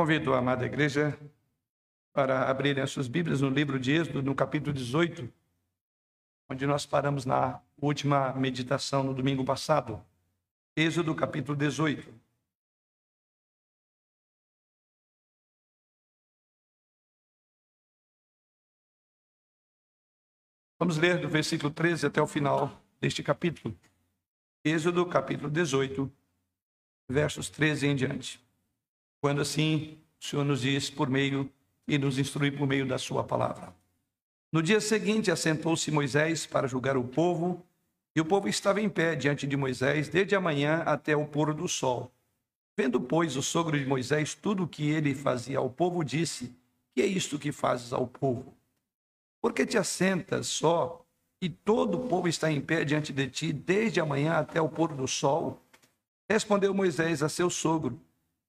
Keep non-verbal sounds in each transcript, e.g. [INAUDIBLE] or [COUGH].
Convido a amada igreja para abrirem as suas Bíblias no livro de Êxodo, no capítulo 18, onde nós paramos na última meditação no domingo passado. Êxodo, capítulo 18. Vamos ler do versículo 13 até o final deste capítulo. Êxodo, capítulo 18, versos 13 em diante. Quando assim o Senhor nos diz por meio e nos instrui por meio da sua palavra. No dia seguinte, assentou-se Moisés para julgar o povo, e o povo estava em pé diante de Moisés desde a manhã até o pôr do sol. Vendo, pois, o sogro de Moisés tudo o que ele fazia ao povo, disse: Que é isto que fazes ao povo? Por que te assentas só e todo o povo está em pé diante de ti desde a manhã até o pôr do sol? Respondeu Moisés a seu sogro: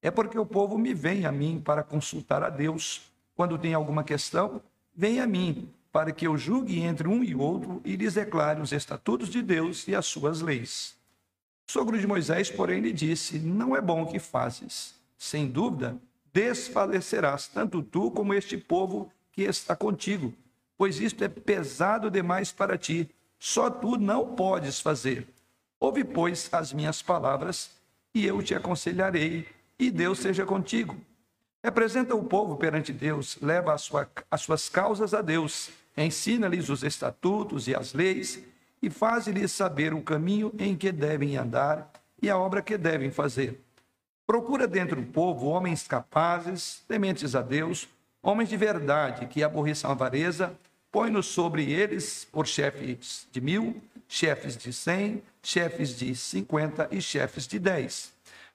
É porque o povo me vem a mim para consultar a Deus. Quando tem alguma questão, vem a mim para que eu julgue entre um e outro e lhes declare os estatutos de Deus e as suas leis. O sogro de Moisés, porém, lhe disse: Não é bom o que fazes. Sem dúvida, desfalecerás tanto tu como este povo que está contigo, pois isto é pesado demais para ti. Só tu não podes fazer. Ouve, pois, as minhas palavras, e eu te aconselharei, e Deus seja contigo. Representa o povo perante Deus, leva sua, as suas causas a Deus ensina-lhes os estatutos e as leis e faz-lhes saber o caminho em que devem andar e a obra que devem fazer. Procura dentro do povo homens capazes, tementes a Deus, homens de verdade, que aborreçam a avareza, põe-nos sobre eles por chefes de mil, chefes de cem, chefes de cinquenta e chefes de dez,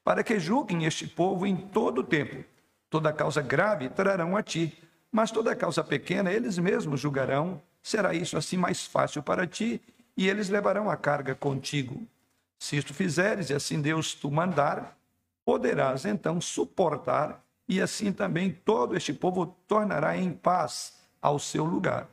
para que julguem este povo em todo o tempo. Toda causa grave trarão a ti, mas toda causa pequena eles mesmos julgarão, será isso assim mais fácil para ti, e eles levarão a carga contigo. Se isto fizeres, e assim Deus tu mandar, poderás então suportar, e assim também todo este povo tornará em paz ao seu lugar.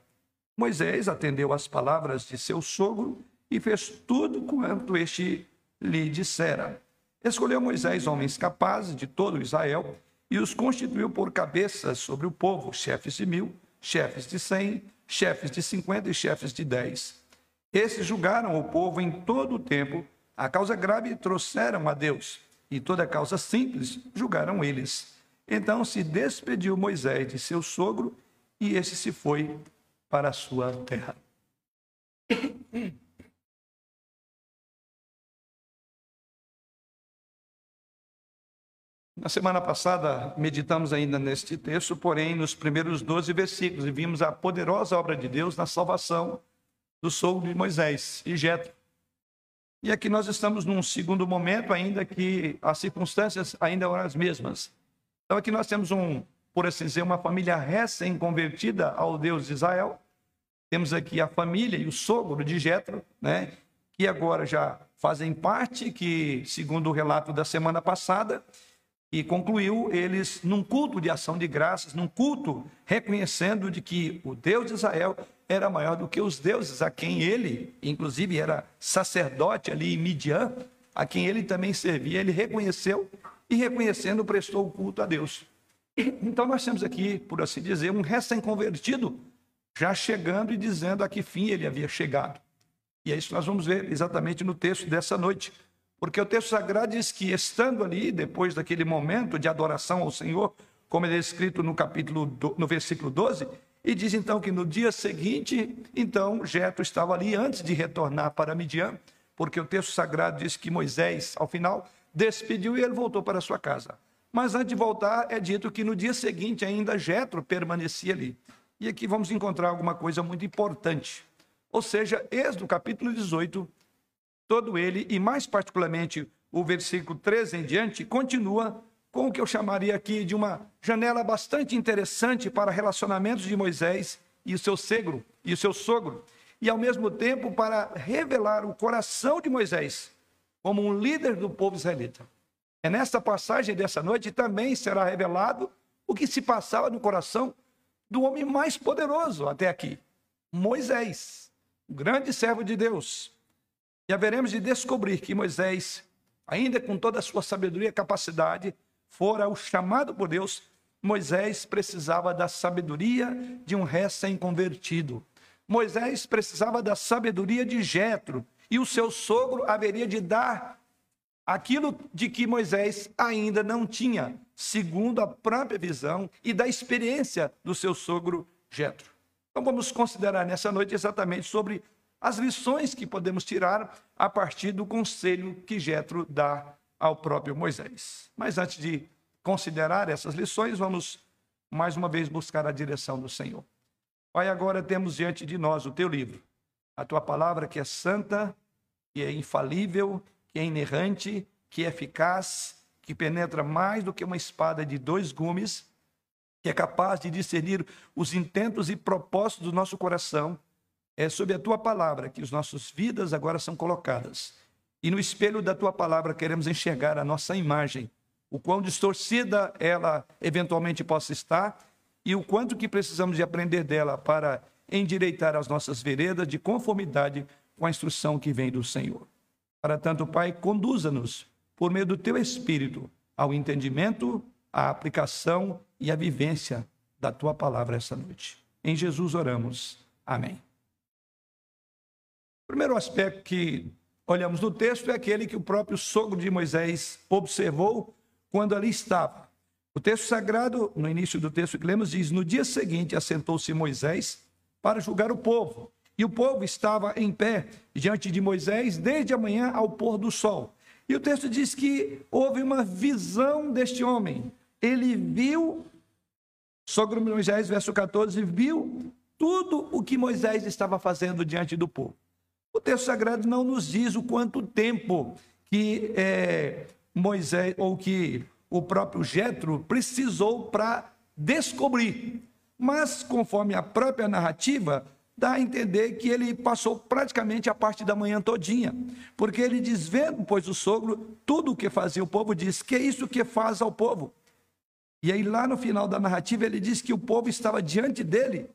Moisés atendeu às palavras de seu sogro e fez tudo quanto este lhe dissera. Escolheu Moisés homens capazes de todo Israel e os constituiu por cabeças sobre o povo, chefes de mil, chefes de cem, chefes de cinquenta e chefes de dez. Esses julgaram o povo em todo o tempo, a causa grave trouxeram a Deus, e toda causa simples julgaram eles. Então se despediu Moisés de seu sogro, e esse se foi para a sua terra. Na semana passada, meditamos ainda neste texto, porém, nos primeiros 12 versículos, e vimos a poderosa obra de Deus na salvação do sogro de Moisés e Jetro. E aqui nós estamos num segundo momento, ainda que as circunstâncias ainda eram as mesmas. Então, aqui nós temos um, por assim dizer, uma família recém-convertida ao Deus de Israel. Temos aqui a família e o sogro de Jetro, né, que agora já fazem parte, que, segundo o relato da semana passada, e concluiu eles num culto de ação de graças, num culto reconhecendo de que o Deus de Israel era maior do que os deuses a quem ele, inclusive era sacerdote ali em Midian, a quem ele também servia, ele reconheceu e reconhecendo prestou o culto a Deus. Então nós temos aqui, por assim dizer, um recém-convertido já chegando e dizendo a que fim ele havia chegado. E é isso que nós vamos ver exatamente no texto dessa noite. Porque o texto sagrado diz que, estando ali, depois daquele momento de adoração ao Senhor, como é escrito no capítulo, no versículo 12, e diz então que no dia seguinte, então, Jetro estava ali antes de retornar para Midian, porque o texto sagrado diz que Moisés, ao final, despediu e ele voltou para sua casa. Mas antes de voltar, é dito que no dia seguinte ainda Jetro permanecia ali. E aqui vamos encontrar alguma coisa muito importante. Ou seja, Êxodo capítulo 18 todo ele, e mais particularmente o versículo 13 em diante, continua com o que eu chamaria aqui de uma janela bastante interessante para relacionamentos de Moisés e o seu sogro, e o seu sogro, e ao mesmo tempo para revelar o coração de Moisés como um líder do povo israelita. É nesta passagem dessa noite também será revelado o que se passava no coração do homem mais poderoso até aqui, Moisés, o grande servo de Deus, e haveremos de descobrir que Moisés, ainda com toda a sua sabedoria e capacidade, fora o chamado por Deus Moisés precisava da sabedoria de um recém-convertido. Moisés precisava da sabedoria de Jetro, e o seu sogro haveria de dar aquilo de que Moisés ainda não tinha, segundo a própria visão e da experiência do seu sogro Jetro. Então vamos considerar nessa noite exatamente sobre as lições que podemos tirar a partir do conselho que Jetro dá ao próprio Moisés. Mas antes de considerar essas lições, vamos mais uma vez buscar a direção do Senhor. Pai, agora temos diante de nós o teu livro, a tua palavra que é santa, que é infalível, que é inerrante, que é eficaz, que penetra mais do que uma espada de dois gumes, que é capaz de discernir os intentos e propósitos do nosso coração. É sob a tua palavra que as nossas vidas agora são colocadas. E no espelho da tua palavra queremos enxergar a nossa imagem o quão distorcida ela eventualmente possa estar e o quanto que precisamos de aprender dela para endireitar as nossas veredas de conformidade com a instrução que vem do Senhor. Para tanto, Pai, conduza-nos por meio do teu espírito ao entendimento, à aplicação e à vivência da tua palavra esta noite. Em Jesus oramos. Amém. O primeiro aspecto que olhamos no texto é aquele que o próprio sogro de Moisés observou quando ali estava. O texto sagrado, no início do texto que lemos, diz: No dia seguinte assentou-se Moisés para julgar o povo. E o povo estava em pé diante de Moisés desde a manhã ao pôr do sol. E o texto diz que houve uma visão deste homem. Ele viu, sogro Moisés, verso 14, viu tudo o que Moisés estava fazendo diante do povo. O texto sagrado não nos diz o quanto tempo que é, Moisés, ou que o próprio Jetro precisou para descobrir. Mas, conforme a própria narrativa, dá a entender que ele passou praticamente a parte da manhã todinha, porque ele diz, vendo, pois o sogro, tudo o que fazia o povo, diz, que é isso que faz ao povo? E aí lá no final da narrativa ele diz que o povo estava diante dele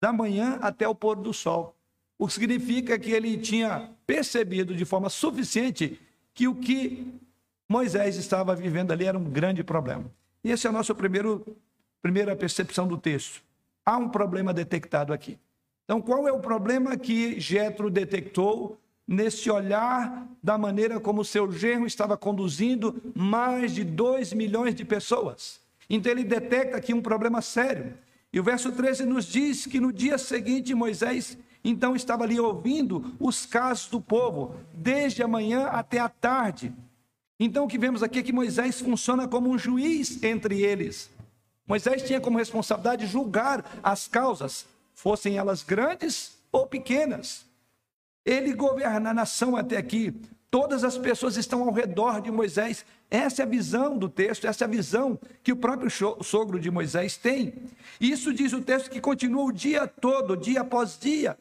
da manhã até o pôr do sol. O que significa que ele tinha percebido de forma suficiente que o que Moisés estava vivendo ali era um grande problema. E esse é a nossa primeiro, primeira percepção do texto. Há um problema detectado aqui. Então, qual é o problema que Jetro detectou nesse olhar da maneira como seu genro estava conduzindo mais de 2 milhões de pessoas? Então, ele detecta aqui um problema sério. E o verso 13 nos diz que no dia seguinte Moisés então estava ali ouvindo os casos do povo, desde a manhã até a tarde. Então o que vemos aqui é que Moisés funciona como um juiz entre eles. Moisés tinha como responsabilidade julgar as causas, fossem elas grandes ou pequenas. Ele governa a nação até aqui. Todas as pessoas estão ao redor de Moisés. Essa é a visão do texto, essa é a visão que o próprio sogro de Moisés tem. Isso diz o texto que continua o dia todo, dia após dia.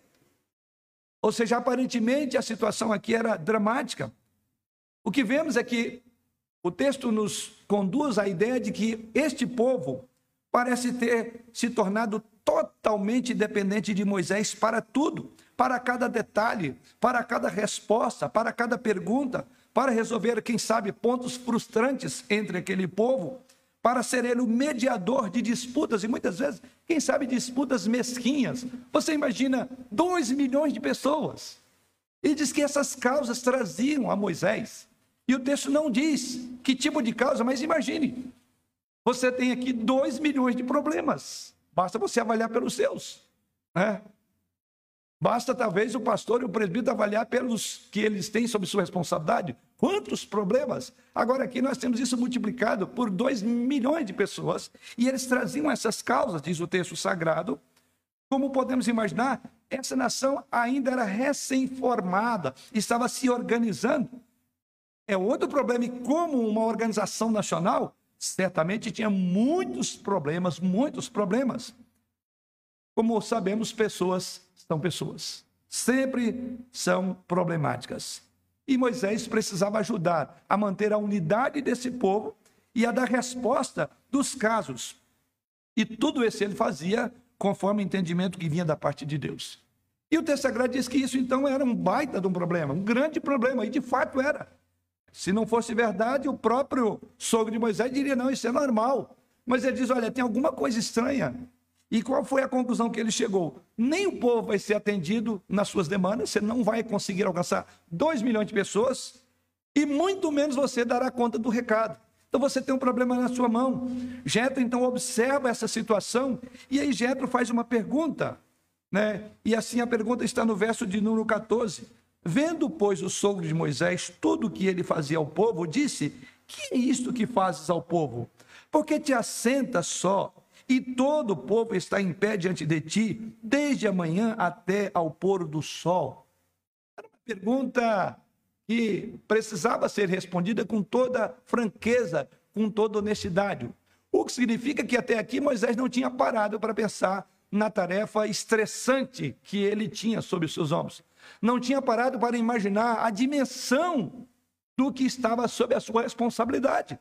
Ou seja, aparentemente a situação aqui era dramática. O que vemos é que o texto nos conduz à ideia de que este povo parece ter se tornado totalmente dependente de Moisés para tudo, para cada detalhe, para cada resposta, para cada pergunta, para resolver, quem sabe, pontos frustrantes entre aquele povo, para ser ele o mediador de disputas, e muitas vezes, quem sabe, disputas mesquinhas. Você imagina 2 milhões de pessoas. E diz que essas causas traziam a Moisés e o texto não diz que tipo de causa, mas imagine. Você tem aqui 2 milhões de problemas. Basta você avaliar pelos seus. Né? Basta talvez o pastor e o presbítero avaliar pelos que eles têm sob sua responsabilidade. Quantos problemas? Agora aqui nós temos isso multiplicado por 2 milhões de pessoas. E eles traziam essas causas, diz o texto sagrado. Como podemos imaginar, essa nação ainda era recém-formada, estava se organizando é outro problema. E como uma organização nacional, certamente tinha muitos problemas, muitos problemas. Como sabemos, pessoas são pessoas. Sempre são problemáticas. E Moisés precisava ajudar a manter a unidade desse povo e a dar resposta dos casos. E tudo isso ele fazia conforme o entendimento que vinha da parte de Deus. E o texto sagrado diz que isso então era um baita de um problema, um grande problema, e de fato era. Se não fosse verdade, o próprio sogro de Moisés diria: não, isso é normal. Mas ele diz: olha, tem alguma coisa estranha. E qual foi a conclusão que ele chegou? Nem o povo vai ser atendido nas suas demandas, você não vai conseguir alcançar 2 milhões de pessoas, e muito menos você dará conta do recado. Então você tem um problema na sua mão. Jetro então observa essa situação e aí Jetro faz uma pergunta, né? E assim a pergunta está no verso de número 14. Vendo, pois, o sogro de Moisés tudo o que ele fazia ao povo, disse: Que é isto que fazes ao povo? Porque te assentas só e todo o povo está em pé diante de ti, desde amanhã até ao pôr do sol? Era uma pergunta que precisava ser respondida com toda franqueza, com toda honestidade. O que significa que até aqui Moisés não tinha parado para pensar na tarefa estressante que ele tinha sobre os seus ombros. Não tinha parado para imaginar a dimensão do que estava sob a sua responsabilidade.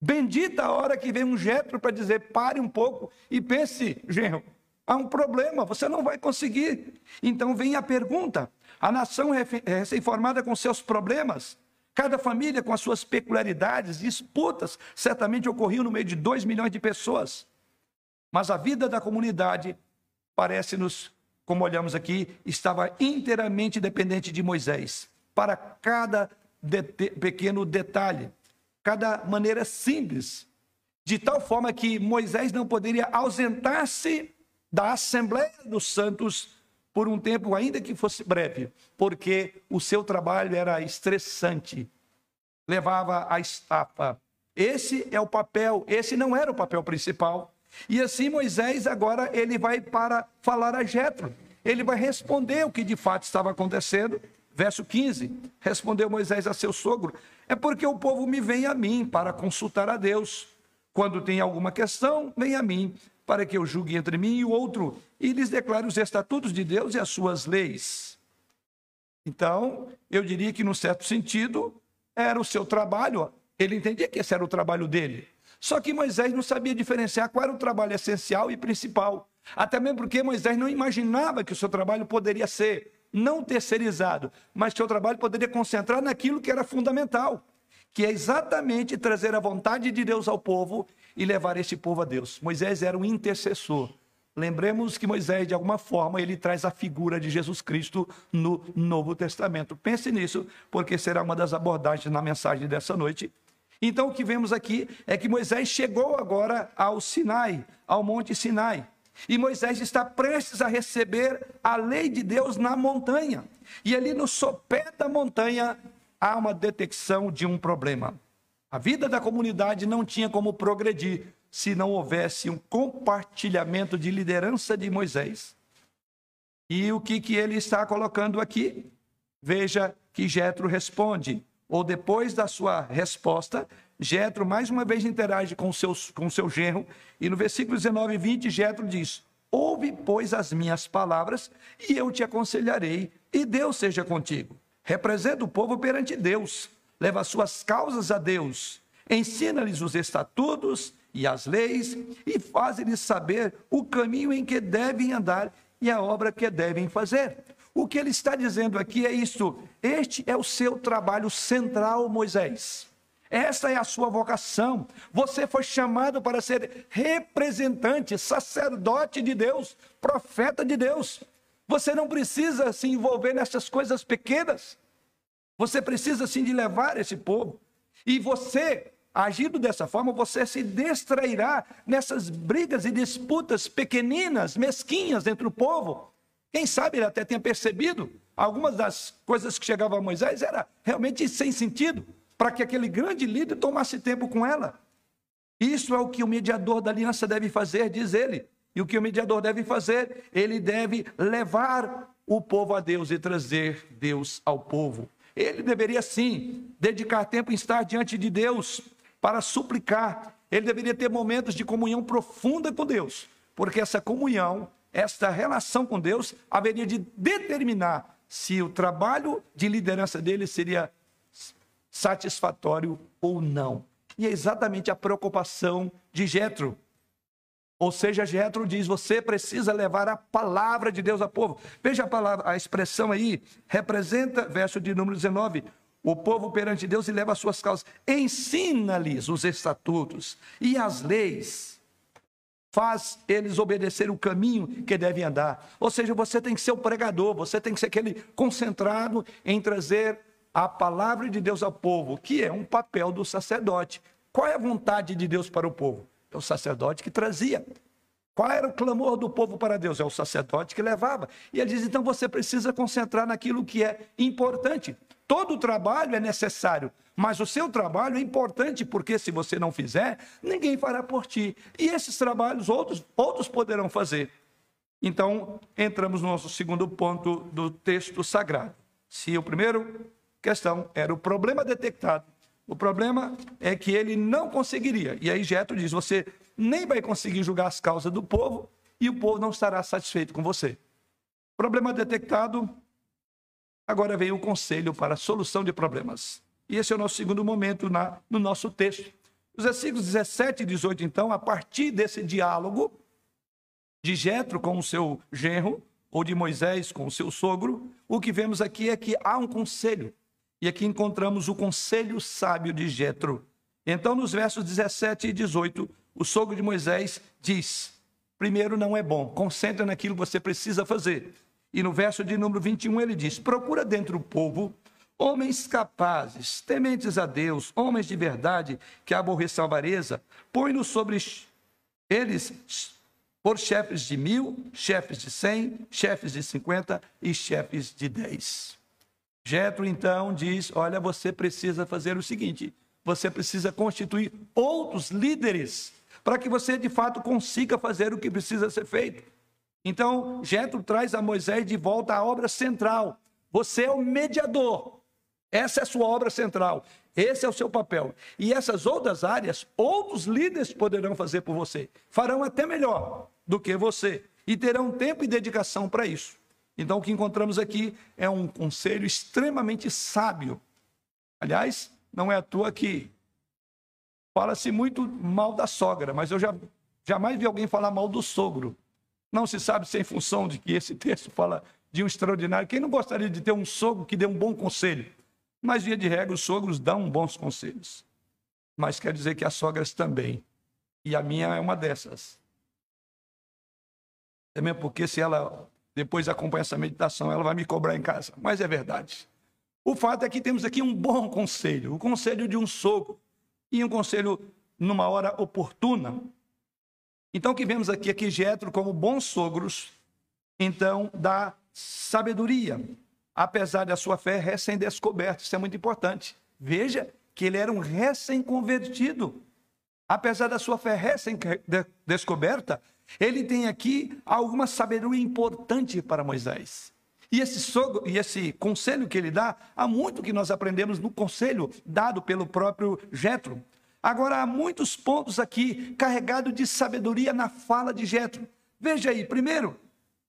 Bendita a hora que vem um Jetro para dizer: pare um pouco e pense, genro, há um problema, você não vai conseguir. Então vem a pergunta: a nação recém-formada com seus problemas, cada família com as suas peculiaridades, disputas, certamente ocorriam no meio de dois milhões de pessoas. Mas a vida da comunidade parece-nos, como olhamos aqui, estava inteiramente dependente de Moisés, para cada de pequeno detalhe, cada maneira simples, de tal forma que Moisés não poderia ausentar-se da Assembleia dos Santos por um tempo, ainda que fosse breve, porque o seu trabalho era estressante, levava a estafa. Esse é o papel, esse não era o papel principal. E assim Moisés agora ele vai para falar a Jetro. Ele vai responder o que de fato estava acontecendo. Verso 15. Respondeu Moisés a seu sogro: É porque o povo me vem a mim para consultar a Deus. Quando tem alguma questão, vem a mim para que eu julgue entre mim e o outro, e lhes declare os estatutos de Deus e as suas leis. Então, eu diria que, num certo sentido, era o seu trabalho, ele entendia que esse era o trabalho dele. Só que Moisés não sabia diferenciar qual era o trabalho essencial e principal. Até mesmo porque Moisés não imaginava que o seu trabalho poderia ser não terceirizado, mas seu trabalho poderia concentrar naquilo que era fundamental, que é exatamente trazer a vontade de Deus ao povo e levar esse povo a Deus. Moisés era um intercessor. Lembremos que Moisés, de alguma forma, ele traz a figura de Jesus Cristo no Novo Testamento. Pense nisso, porque será uma das abordagens na mensagem dessa noite. Então, o que vemos aqui é que Moisés chegou agora ao Sinai, ao Monte Sinai. E Moisés está prestes a receber a lei de Deus na montanha. E ali no sopé da montanha há uma detecção de um problema. A vida da comunidade não tinha como progredir se não houvesse um compartilhamento de liderança de Moisés. E o que, que ele está colocando aqui? Veja que Jetro responde, ou depois da sua resposta, Jetro mais uma vez interage com, seus, com seu genro, e no versículo 19 e 20, Jetro diz: Ouve, pois, as minhas palavras, e eu te aconselharei, e Deus seja contigo. Representa o povo perante Deus leva as suas causas a Deus, ensina-lhes os estatutos e as leis e faz-lhes saber o caminho em que devem andar e a obra que devem fazer. O que ele está dizendo aqui é isso: este é o seu trabalho central, Moisés. Esta é a sua vocação. Você foi chamado para ser representante, sacerdote de Deus, profeta de Deus. Você não precisa se envolver nessas coisas pequenas. Você precisa sim de levar esse povo. E você, agindo dessa forma, você se distrairá nessas brigas e disputas pequeninas, mesquinhas entre o povo. Quem sabe ele até tenha percebido algumas das coisas que chegavam a Moisés era realmente sem sentido, para que aquele grande líder tomasse tempo com ela. Isso é o que o mediador da aliança deve fazer, diz ele. E o que o mediador deve fazer? Ele deve levar o povo a Deus e trazer Deus ao povo. Ele deveria sim dedicar tempo em estar diante de Deus para suplicar. Ele deveria ter momentos de comunhão profunda com Deus, porque essa comunhão, esta relação com Deus, haveria de determinar se o trabalho de liderança dele seria satisfatório ou não. E é exatamente a preocupação de Jetro. Ou seja, Jetro diz: você precisa levar a palavra de Deus ao povo. Veja a palavra, a expressão aí representa, verso de número 19, o povo perante Deus e leva as suas causas. Ensina-lhes os estatutos e as leis. Faz eles obedecer o caminho que devem andar. Ou seja, você tem que ser o pregador, você tem que ser aquele concentrado em trazer a palavra de Deus ao povo, que é um papel do sacerdote. Qual é a vontade de Deus para o povo? É o sacerdote que trazia. Qual era o clamor do povo para Deus? É o sacerdote que levava. E ele diz: então você precisa concentrar naquilo que é importante. Todo trabalho é necessário, mas o seu trabalho é importante, porque se você não fizer, ninguém fará por ti. E esses trabalhos outros, outros poderão fazer. Então, entramos no nosso segundo ponto do texto sagrado. Se o primeiro questão era o problema detectado, o problema é que ele não conseguiria. E aí Jetro diz: você nem vai conseguir julgar as causas do povo e o povo não estará satisfeito com você. Problema detectado. Agora vem o conselho para a solução de problemas. E esse é o nosso segundo momento na, no nosso texto. Os versículos 17 e 18, então, a partir desse diálogo de Jetro com o seu genro, ou de Moisés com o seu sogro, o que vemos aqui é que há um conselho. E aqui encontramos o conselho sábio de Jetro. Então, nos versos 17 e 18, o sogro de Moisés diz: primeiro, não é bom, concentra naquilo que você precisa fazer. E no verso de número 21 ele diz: procura dentro do povo homens capazes, tementes a Deus, homens de verdade, que aborreçam a avareza, põe-nos sobre eles por chefes de mil, chefes de cem, chefes de cinquenta e chefes de dez. Jetro então diz: Olha, você precisa fazer o seguinte: você precisa constituir outros líderes para que você de fato consiga fazer o que precisa ser feito. Então, Jetro traz a Moisés de volta à obra central. Você é o mediador. Essa é a sua obra central. Esse é o seu papel. E essas outras áreas, outros líderes poderão fazer por você. Farão até melhor do que você. E terão tempo e dedicação para isso. Então, o que encontramos aqui é um conselho extremamente sábio. Aliás, não é à toa que fala-se muito mal da sogra, mas eu já, jamais vi alguém falar mal do sogro. Não se sabe se é em função de que esse texto fala de um extraordinário. Quem não gostaria de ter um sogro que dê um bom conselho? Mas, via de regra, os sogros dão bons conselhos. Mas quer dizer que as sogras também. E a minha é uma dessas. É mesmo porque se ela depois acompanha essa meditação, ela vai me cobrar em casa. Mas é verdade. O fato é que temos aqui um bom conselho, o conselho de um sogro, e um conselho numa hora oportuna. Então, que vemos aqui, aqui Jetro como bons sogros, então, da sabedoria, apesar da sua fé recém-descoberta. Isso é muito importante. Veja que ele era um recém-convertido. Apesar da sua fé recém-descoberta, ele tem aqui alguma sabedoria importante para Moisés. E esse, sogro, e esse conselho que ele dá, há muito que nós aprendemos no conselho dado pelo próprio Jetro. Agora, há muitos pontos aqui carregados de sabedoria na fala de Jetro. Veja aí, primeiro,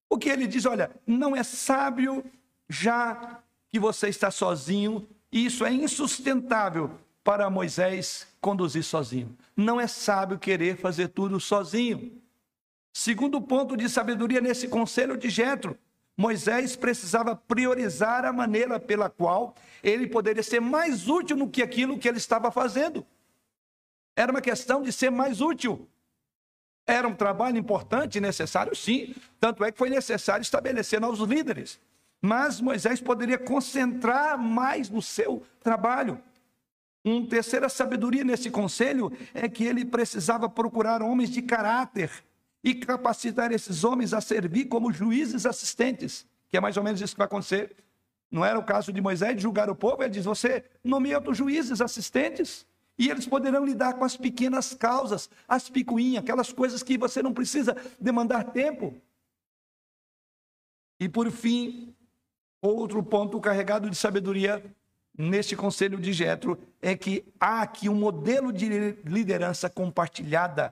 o que ele diz: olha, não é sábio já que você está sozinho, e isso é insustentável para Moisés conduzir sozinho. Não é sábio querer fazer tudo sozinho. Segundo ponto de sabedoria nesse conselho de Jetro, Moisés precisava priorizar a maneira pela qual ele poderia ser mais útil no que aquilo que ele estava fazendo. Era uma questão de ser mais útil. Era um trabalho importante e necessário, sim. Tanto é que foi necessário estabelecer novos líderes. Mas Moisés poderia concentrar mais no seu trabalho. Uma terceira sabedoria nesse conselho é que ele precisava procurar homens de caráter e capacitar esses homens a servir como juízes assistentes, que é mais ou menos isso que vai acontecer. Não era o caso de Moisés de julgar o povo, ele diz: você nomeia outros juízes assistentes, e eles poderão lidar com as pequenas causas, as picuinhas, aquelas coisas que você não precisa demandar tempo. E por fim, outro ponto carregado de sabedoria neste conselho de Jetro é que há aqui um modelo de liderança compartilhada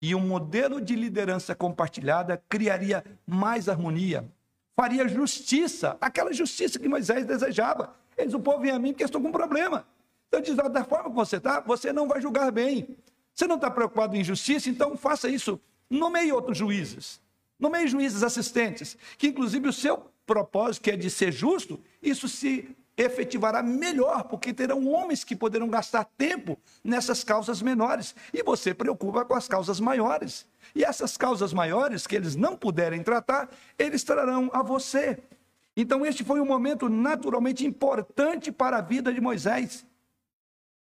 e um modelo de liderança compartilhada criaria mais harmonia, faria justiça, aquela justiça que Moisés desejava. Eles, o povo vem a mim porque estou com problema. Então, diz, da forma que você está, você não vai julgar bem. Você não está preocupado em justiça, então faça isso. Nomeie outros juízes. Nomeie juízes assistentes, que inclusive o seu propósito, que é de ser justo, isso se efetivará melhor, porque terão homens que poderão gastar tempo nessas causas menores. E você preocupa com as causas maiores. E essas causas maiores que eles não puderem tratar, eles trarão a você. Então, este foi um momento naturalmente importante para a vida de Moisés.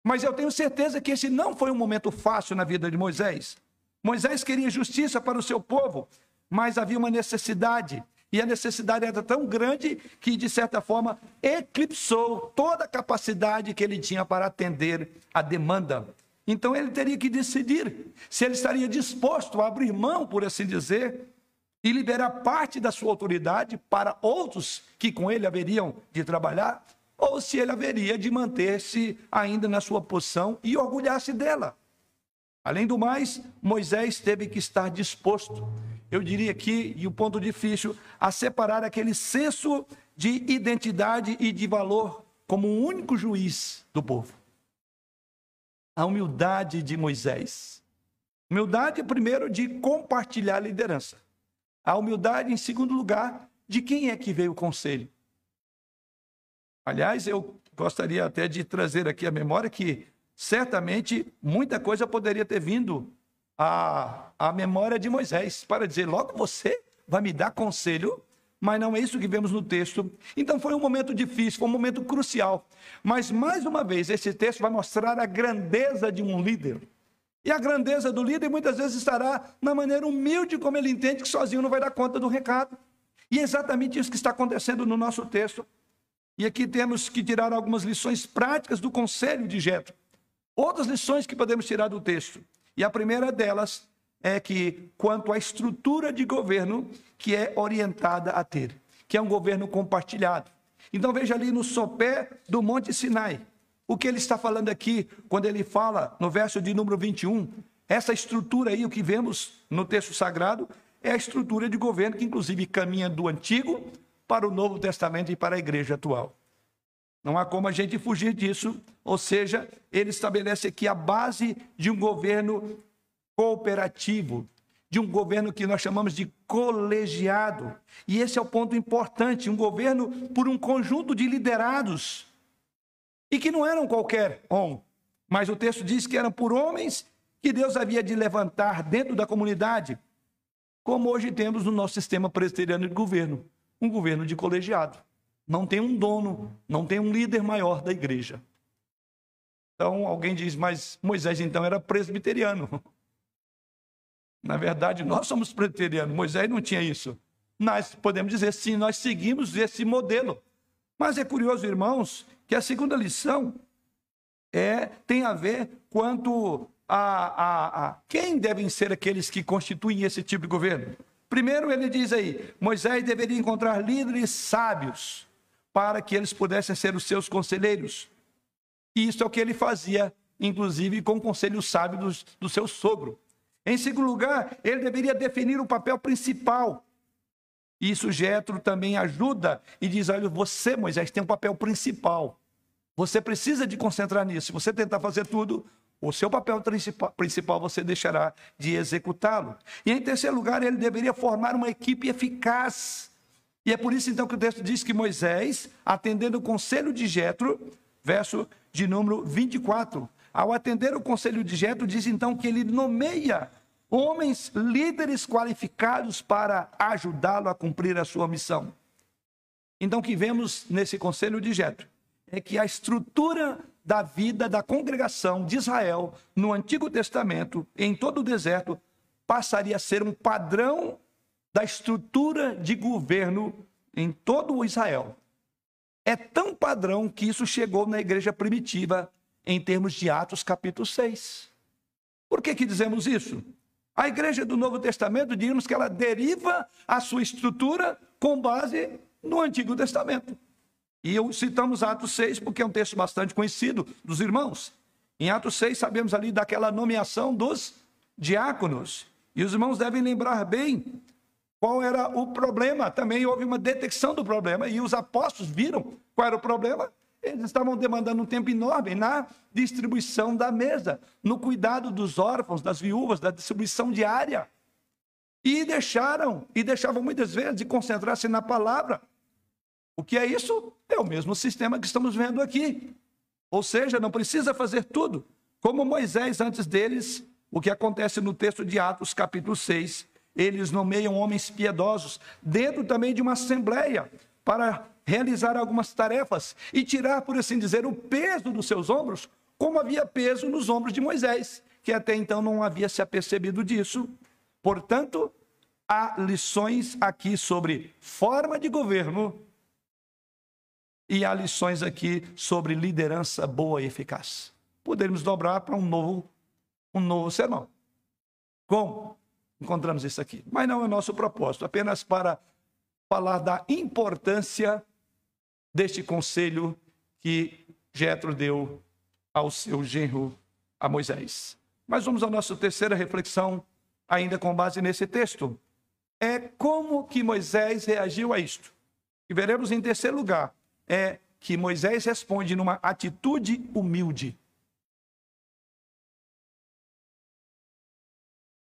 Mas eu tenho certeza que esse não foi um momento fácil na vida de Moisés. Moisés queria justiça para o seu povo, mas havia uma necessidade. E a necessidade era tão grande que, de certa forma, eclipsou toda a capacidade que ele tinha para atender a demanda. Então ele teria que decidir se ele estaria disposto a abrir mão, por assim dizer, e liberar parte da sua autoridade para outros que com ele haveriam de trabalhar, ou se ele haveria de manter-se ainda na sua posição e orgulhar-se dela. Além do mais, Moisés teve que estar disposto, eu diria aqui, e o ponto difícil, a separar aquele senso de identidade e de valor como o único juiz do povo. A humildade de Moisés. Humildade, primeiro, de compartilhar a liderança. A humildade, em segundo lugar, de quem é que veio o conselho. Aliás, eu gostaria até de trazer aqui a memória que certamente muita coisa poderia ter vindo à, à memória de Moisés para dizer: logo você vai me dar conselho, mas não é isso que vemos no texto. Então foi um momento difícil, foi um momento crucial. Mas mais uma vez, esse texto vai mostrar a grandeza de um líder. E a grandeza do líder muitas vezes estará na maneira humilde como ele entende que sozinho não vai dar conta do recado. E é exatamente isso que está acontecendo no nosso texto. E aqui temos que tirar algumas lições práticas do conselho de Jetro. Outras lições que podemos tirar do texto. E a primeira delas é que quanto à estrutura de governo que é orientada a ter, que é um governo compartilhado. Então veja ali no sopé do Monte Sinai, o que ele está falando aqui, quando ele fala no verso de número 21, essa estrutura aí, o que vemos no texto sagrado, é a estrutura de governo que, inclusive, caminha do Antigo para o Novo Testamento e para a igreja atual. Não há como a gente fugir disso, ou seja, ele estabelece aqui a base de um governo cooperativo, de um governo que nós chamamos de colegiado. E esse é o ponto importante: um governo por um conjunto de liderados e que não eram qualquer homem, mas o texto diz que eram por homens que Deus havia de levantar dentro da comunidade, como hoje temos no nosso sistema presbiteriano de governo, um governo de colegiado. Não tem um dono, não tem um líder maior da igreja. Então alguém diz, mas Moisés então era presbiteriano. [LAUGHS] Na verdade, nós somos presbiterianos, Moisés não tinha isso. Nós podemos dizer sim, nós seguimos esse modelo. Mas é curioso, irmãos, que a segunda lição é, tem a ver quanto a, a, a quem devem ser aqueles que constituem esse tipo de governo. Primeiro, ele diz aí: Moisés deveria encontrar líderes sábios para que eles pudessem ser os seus conselheiros. E isso é o que ele fazia, inclusive com o conselho sábio do, do seu sogro. Em segundo lugar, ele deveria definir o papel principal. Isso Jetro também ajuda e diz: olha, você, Moisés, tem um papel principal. Você precisa de concentrar nisso. Se você tentar fazer tudo, o seu papel principal você deixará de executá-lo. E em terceiro lugar, ele deveria formar uma equipe eficaz. E é por isso então que o texto diz que Moisés, atendendo o conselho de Jetro, verso de número 24, ao atender o conselho de Jetro, diz então que ele nomeia homens líderes qualificados para ajudá-lo a cumprir a sua missão. Então, o que vemos nesse conselho de Jetro é que a estrutura da vida da congregação de Israel no Antigo Testamento, em todo o deserto, passaria a ser um padrão da estrutura de governo em todo o Israel. É tão padrão que isso chegou na igreja primitiva em termos de Atos capítulo 6. Por que, que dizemos isso? A igreja do Novo Testamento, diríamos que ela deriva a sua estrutura com base no Antigo Testamento. E eu citamos Atos 6 porque é um texto bastante conhecido dos irmãos. Em Atos 6 sabemos ali daquela nomeação dos diáconos. E os irmãos devem lembrar bem qual era o problema. Também houve uma detecção do problema e os apóstolos viram qual era o problema eles estavam demandando um tempo enorme na distribuição da mesa, no cuidado dos órfãos, das viúvas, da distribuição diária. E deixaram, e deixavam muitas vezes de concentrar-se na palavra. O que é isso? É o mesmo sistema que estamos vendo aqui. Ou seja, não precisa fazer tudo. Como Moisés antes deles, o que acontece no texto de Atos, capítulo 6, eles nomeiam homens piedosos dentro também de uma assembleia para realizar algumas tarefas e tirar, por assim dizer, o peso dos seus ombros, como havia peso nos ombros de Moisés, que até então não havia se apercebido disso. Portanto, há lições aqui sobre forma de governo e há lições aqui sobre liderança boa e eficaz. Poderíamos dobrar para um novo, um novo sermão. Como encontramos isso aqui? Mas não é nosso propósito, apenas para falar da importância deste conselho que Jetro deu ao seu genro, a Moisés. Mas vamos à nossa terceira reflexão, ainda com base nesse texto. É como que Moisés reagiu a isto. E veremos em terceiro lugar é que Moisés responde numa atitude humilde.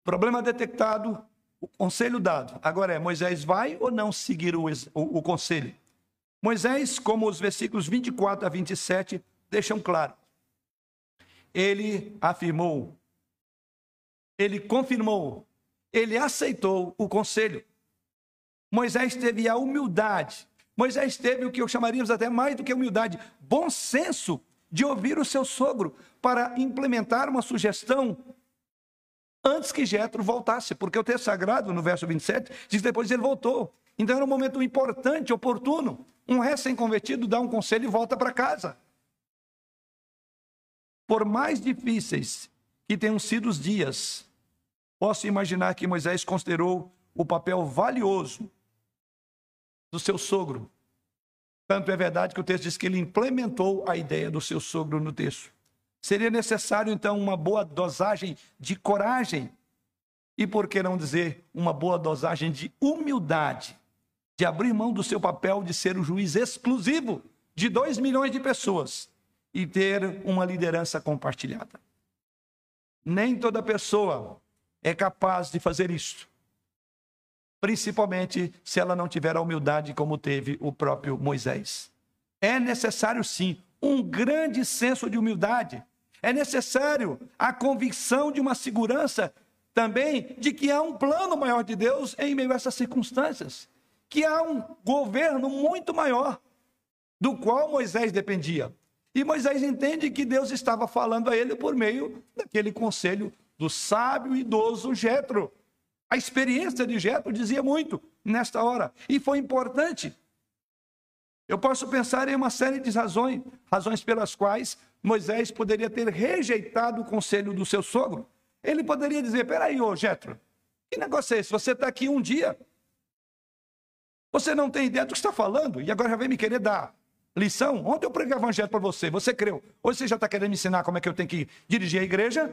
Problema detectado, o conselho dado. Agora é: Moisés vai ou não seguir o, o, o conselho? Moisés, como os versículos 24 a 27 deixam claro, ele afirmou, ele confirmou, ele aceitou o conselho. Moisés teve a humildade Moisés teve o que eu chamaríamos até mais do que humildade, bom senso de ouvir o seu sogro para implementar uma sugestão antes que Jetro voltasse, porque o texto sagrado, no verso 27, diz que depois ele voltou. Então era um momento importante, oportuno. Um recém-convertido dá um conselho e volta para casa. Por mais difíceis que tenham sido os dias, posso imaginar que Moisés considerou o papel valioso do seu sogro. Tanto é verdade que o texto diz que ele implementou a ideia do seu sogro no texto. Seria necessário, então, uma boa dosagem de coragem e, por que não dizer, uma boa dosagem de humildade, de abrir mão do seu papel de ser o juiz exclusivo de dois milhões de pessoas e ter uma liderança compartilhada. Nem toda pessoa é capaz de fazer isso principalmente se ela não tiver a humildade como teve o próprio Moisés. É necessário, sim, um grande senso de humildade. É necessário a convicção de uma segurança também de que há um plano maior de Deus em meio a essas circunstâncias, que há um governo muito maior do qual Moisés dependia. E Moisés entende que Deus estava falando a ele por meio daquele conselho do sábio e idoso Jetro. A experiência de Jetro dizia muito nesta hora e foi importante. Eu posso pensar em uma série de razões, razões pelas quais Moisés poderia ter rejeitado o conselho do seu sogro. Ele poderia dizer: peraí, ô Jetro, que negócio é esse? Você está aqui um dia, você não tem ideia do que está falando e agora já vem me querer dar lição? Ontem eu preguei o evangelho para você, você creu. Hoje você já está querendo me ensinar como é que eu tenho que dirigir a igreja?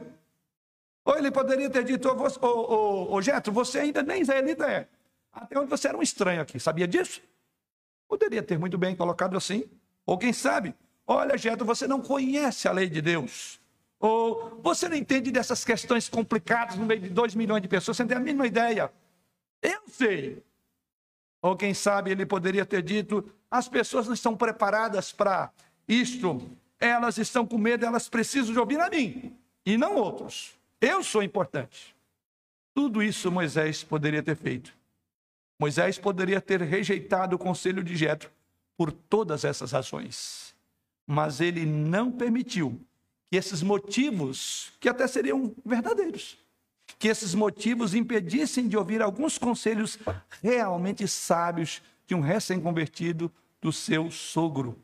Ou ele poderia ter dito, ô, ô, ô, ô Getro, você ainda nem israelita é. Até onde você era um estranho aqui, sabia disso? Poderia ter muito bem colocado assim. Ou quem sabe, olha, Getro, você não conhece a lei de Deus. Ou você não entende dessas questões complicadas no meio de dois milhões de pessoas, você não tem a mínima ideia. Eu sei. Ou quem sabe ele poderia ter dito: as pessoas não estão preparadas para isto, elas estão com medo, elas precisam de ouvir a mim e não outros. Eu sou importante. Tudo isso Moisés poderia ter feito. Moisés poderia ter rejeitado o conselho de Jetro por todas essas razões. Mas ele não permitiu que esses motivos, que até seriam verdadeiros, que esses motivos impedissem de ouvir alguns conselhos realmente sábios de um recém-convertido do seu sogro.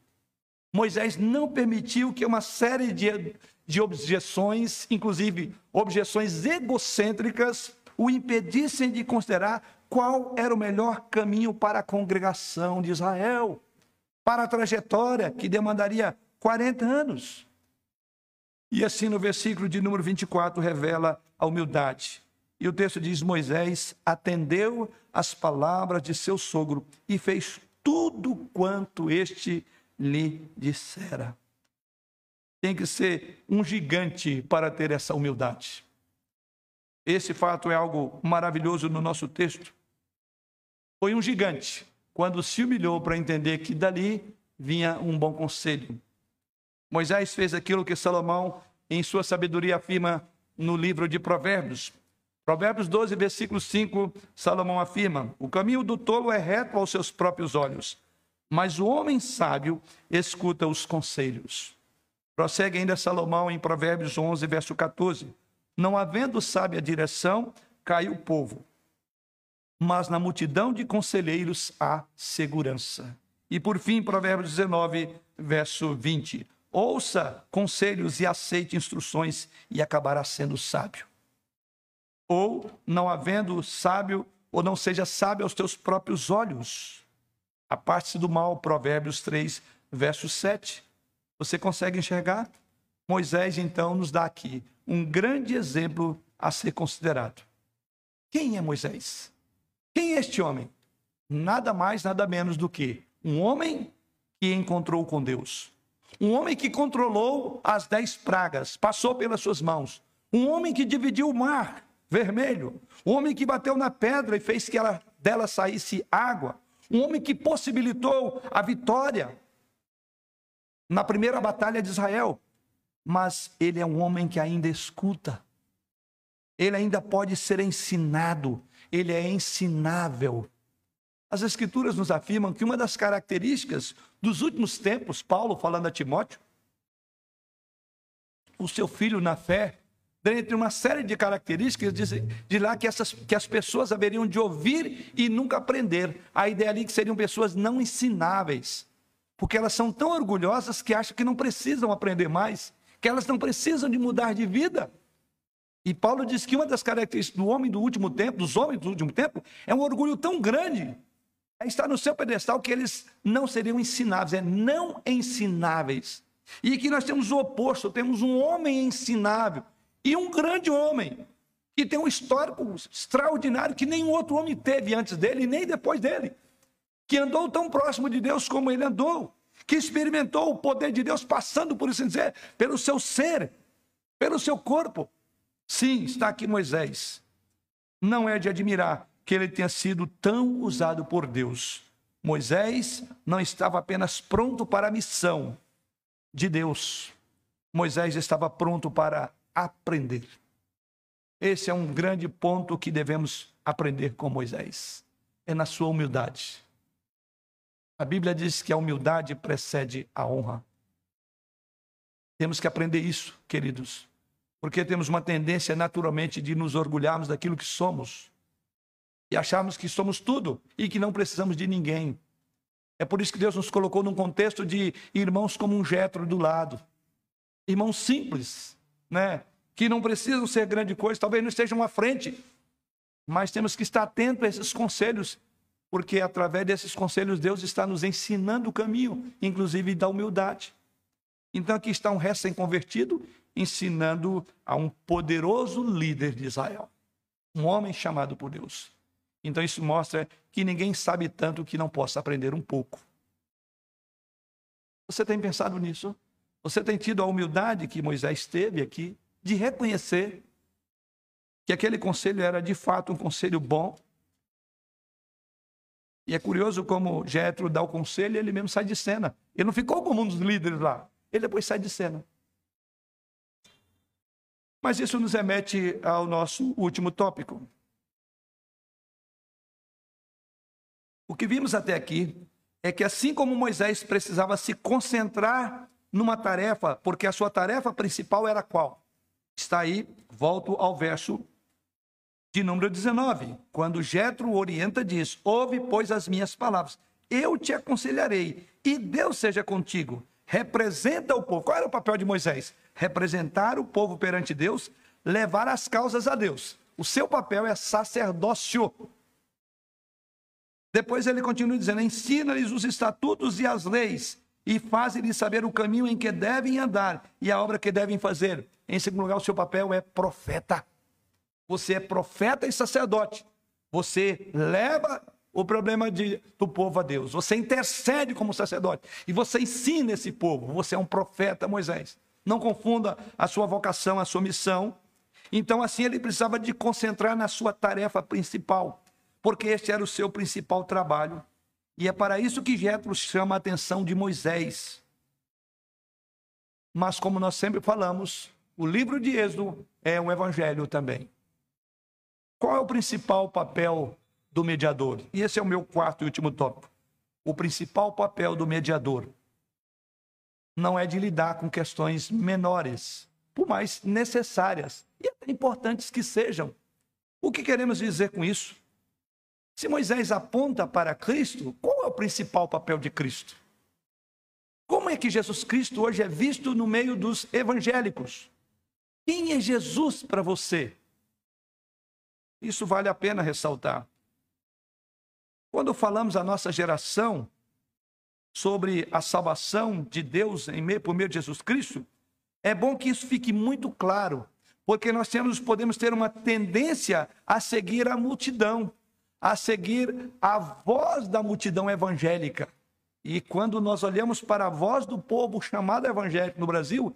Moisés não permitiu que uma série de, de objeções, inclusive objeções egocêntricas, o impedissem de considerar qual era o melhor caminho para a congregação de Israel, para a trajetória que demandaria 40 anos. E assim no versículo de número 24 revela a humildade. E o texto diz: Moisés atendeu as palavras de seu sogro e fez tudo quanto este lhe dissera tem que ser um gigante para ter essa humildade. Esse fato é algo maravilhoso no nosso texto. Foi um gigante quando se humilhou para entender que dali vinha um bom conselho. Moisés fez aquilo que Salomão, em sua sabedoria, afirma no livro de Provérbios. Provérbios 12, versículo 5, Salomão afirma: O caminho do tolo é reto aos seus próprios olhos, mas o homem sábio escuta os conselhos. Prossegue ainda Salomão em Provérbios 11, verso 14: Não havendo sábia direção, cai o povo, mas na multidão de conselheiros há segurança. E por fim, Provérbios 19, verso 20: Ouça conselhos e aceite instruções, e acabará sendo sábio. Ou, não havendo sábio, ou não seja sábio aos teus próprios olhos. A parte do mal, Provérbios 3, verso 7. Você consegue enxergar? Moisés, então, nos dá aqui um grande exemplo a ser considerado. Quem é Moisés? Quem é este homem? Nada mais, nada menos do que um homem que encontrou com Deus um homem que controlou as dez pragas, passou pelas suas mãos. Um homem que dividiu o mar vermelho. Um homem que bateu na pedra e fez que ela, dela saísse água. Um homem que possibilitou a vitória na primeira batalha de Israel. Mas ele é um homem que ainda escuta. Ele ainda pode ser ensinado. Ele é ensinável. As Escrituras nos afirmam que uma das características dos últimos tempos, Paulo falando a Timóteo, o seu filho na fé, dentre uma série de características, diz, de lá que, essas, que as pessoas haveriam de ouvir e nunca aprender. A ideia ali que seriam pessoas não ensináveis, porque elas são tão orgulhosas que acham que não precisam aprender mais, que elas não precisam de mudar de vida. E Paulo diz que uma das características do homem do último tempo, dos homens do último tempo, é um orgulho tão grande está no seu pedestal que eles não seriam ensináveis, é não ensináveis. E aqui nós temos o oposto, temos um homem ensinável e um grande homem que tem um histórico extraordinário que nenhum outro homem teve antes dele e nem depois dele, que andou tão próximo de Deus como ele andou, que experimentou o poder de Deus passando por isso dizer, pelo seu ser, pelo seu corpo. Sim, está aqui Moisés. Não é de admirar que ele tenha sido tão usado por Deus. Moisés não estava apenas pronto para a missão de Deus, Moisés estava pronto para aprender. Esse é um grande ponto que devemos aprender com Moisés. É na sua humildade. A Bíblia diz que a humildade precede a honra. Temos que aprender isso, queridos, porque temos uma tendência naturalmente de nos orgulharmos daquilo que somos e acharmos que somos tudo e que não precisamos de ninguém. É por isso que Deus nos colocou num contexto de irmãos como um jetro do lado. Irmãos simples, né? Que não precisam ser grande coisa, talvez não estejam à frente, mas temos que estar atento a esses conselhos, porque através desses conselhos Deus está nos ensinando o caminho, inclusive da humildade. Então aqui está um recém-convertido ensinando a um poderoso líder de Israel, um homem chamado por Deus. Então isso mostra que ninguém sabe tanto que não possa aprender um pouco. Você tem pensado nisso? Você tem tido a humildade que Moisés teve aqui de reconhecer que aquele conselho era de fato um conselho bom? E é curioso como Jetro dá o conselho e ele mesmo sai de cena. Ele não ficou como um dos líderes lá. Ele depois sai de cena. Mas isso nos remete ao nosso último tópico. O que vimos até aqui é que, assim como Moisés precisava se concentrar numa tarefa, porque a sua tarefa principal era qual? Está aí, volto ao verso de número 19, quando Jetro orienta diz: "Ouve, pois, as minhas palavras. Eu te aconselharei, e Deus seja contigo. Representa o povo. Qual era o papel de Moisés? Representar o povo perante Deus, levar as causas a Deus. O seu papel é sacerdócio. Depois ele continua dizendo: ensina-lhes os estatutos e as leis, e faz-lhes saber o caminho em que devem andar e a obra que devem fazer. Em segundo lugar, o seu papel é profeta. Você é profeta e sacerdote. Você leva o problema de, do povo a Deus. Você intercede como sacerdote. E você ensina esse povo. Você é um profeta, Moisés. Não confunda a sua vocação, a sua missão. Então, assim, ele precisava de concentrar na sua tarefa principal porque este era o seu principal trabalho. E é para isso que Jetro chama a atenção de Moisés. Mas como nós sempre falamos, o livro de Êxodo é um evangelho também. Qual é o principal papel do mediador? E esse é o meu quarto e último tópico. O principal papel do mediador não é de lidar com questões menores, por mais necessárias e até importantes que sejam. O que queremos dizer com isso? Se Moisés aponta para Cristo, qual é o principal papel de Cristo? Como é que Jesus Cristo hoje é visto no meio dos evangélicos? Quem é Jesus para você? Isso vale a pena ressaltar. Quando falamos a nossa geração sobre a salvação de Deus em meio, por meio de Jesus Cristo, é bom que isso fique muito claro, porque nós temos, podemos ter uma tendência a seguir a multidão, a seguir a voz da multidão evangélica. E quando nós olhamos para a voz do povo chamado evangélico no Brasil,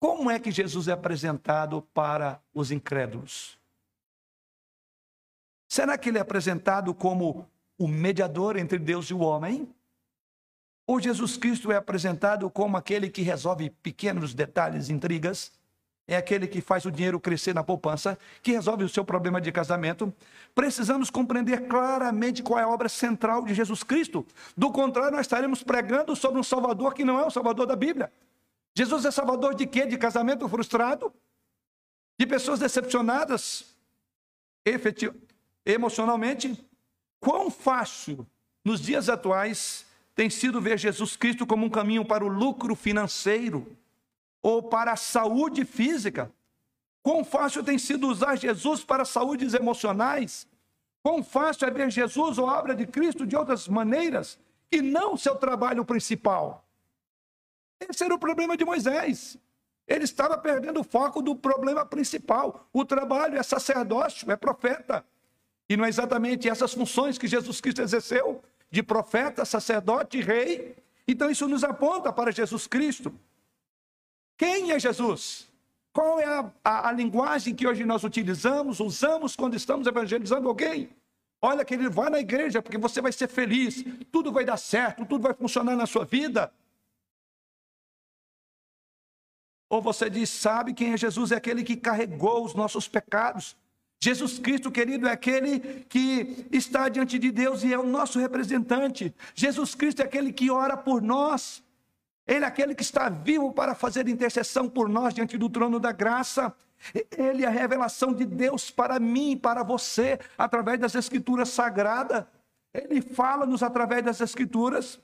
como é que Jesus é apresentado para os incrédulos? Será que ele é apresentado como o mediador entre Deus e o homem? Ou Jesus Cristo é apresentado como aquele que resolve pequenos detalhes, intrigas? É aquele que faz o dinheiro crescer na poupança, que resolve o seu problema de casamento. Precisamos compreender claramente qual é a obra central de Jesus Cristo. Do contrário, nós estaremos pregando sobre um Salvador que não é o Salvador da Bíblia. Jesus é salvador de quê? De casamento frustrado? De pessoas decepcionadas emocionalmente? Quão fácil, nos dias atuais, tem sido ver Jesus Cristo como um caminho para o lucro financeiro ou para a saúde física? Quão fácil tem sido usar Jesus para saúdes emocionais? Quão fácil é ver Jesus ou a obra de Cristo de outras maneiras e não seu trabalho principal? Esse era o problema de Moisés. Ele estava perdendo o foco do problema principal. O trabalho é sacerdócio, é profeta. E não é exatamente essas funções que Jesus Cristo exerceu, de profeta, sacerdote e rei. Então isso nos aponta para Jesus Cristo. Quem é Jesus? Qual é a, a, a linguagem que hoje nós utilizamos, usamos quando estamos evangelizando alguém? Olha, que ele vai na igreja porque você vai ser feliz, tudo vai dar certo, tudo vai funcionar na sua vida. Ou você diz, sabe quem é Jesus? É aquele que carregou os nossos pecados. Jesus Cristo, querido, é aquele que está diante de Deus e é o nosso representante. Jesus Cristo é aquele que ora por nós. Ele é aquele que está vivo para fazer intercessão por nós diante do trono da graça. Ele é a revelação de Deus para mim e para você, através das Escrituras Sagradas. Ele fala-nos através das Escrituras.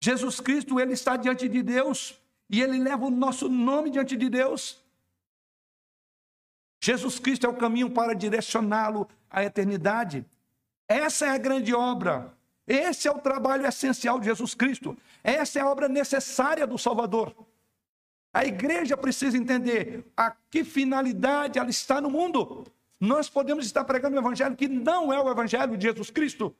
Jesus Cristo, ele está diante de Deus e ele leva o nosso nome diante de Deus. Jesus Cristo é o caminho para direcioná-lo à eternidade. Essa é a grande obra. Esse é o trabalho essencial de Jesus Cristo. Essa é a obra necessária do Salvador. A igreja precisa entender a que finalidade ela está no mundo. Nós podemos estar pregando um evangelho que não é o evangelho de Jesus Cristo.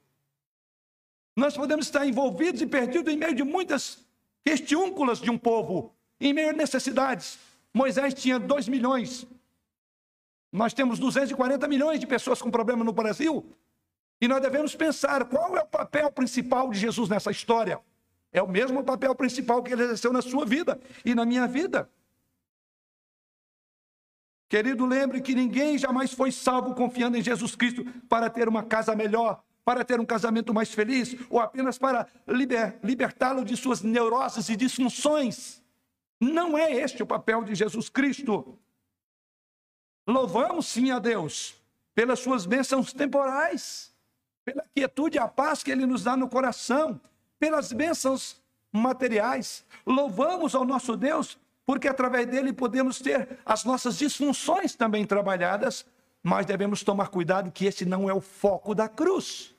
Nós podemos estar envolvidos e perdidos em meio de muitas questiúnculas de um povo, em meio a necessidades. Moisés tinha 2 milhões. Nós temos 240 milhões de pessoas com problema no Brasil. E nós devemos pensar qual é o papel principal de Jesus nessa história. É o mesmo papel principal que ele exerceu na sua vida e na minha vida. Querido, lembre que ninguém jamais foi salvo confiando em Jesus Cristo para ter uma casa melhor, para ter um casamento mais feliz ou apenas para liber, libertá-lo de suas neuroses e disfunções. Não é este o papel de Jesus Cristo. Louvamos sim a Deus pelas suas bênçãos temporais, pela quietude e a paz que ele nos dá no coração, pelas bênçãos materiais. Louvamos ao nosso Deus porque através dele podemos ter as nossas disfunções também trabalhadas, mas devemos tomar cuidado que esse não é o foco da cruz.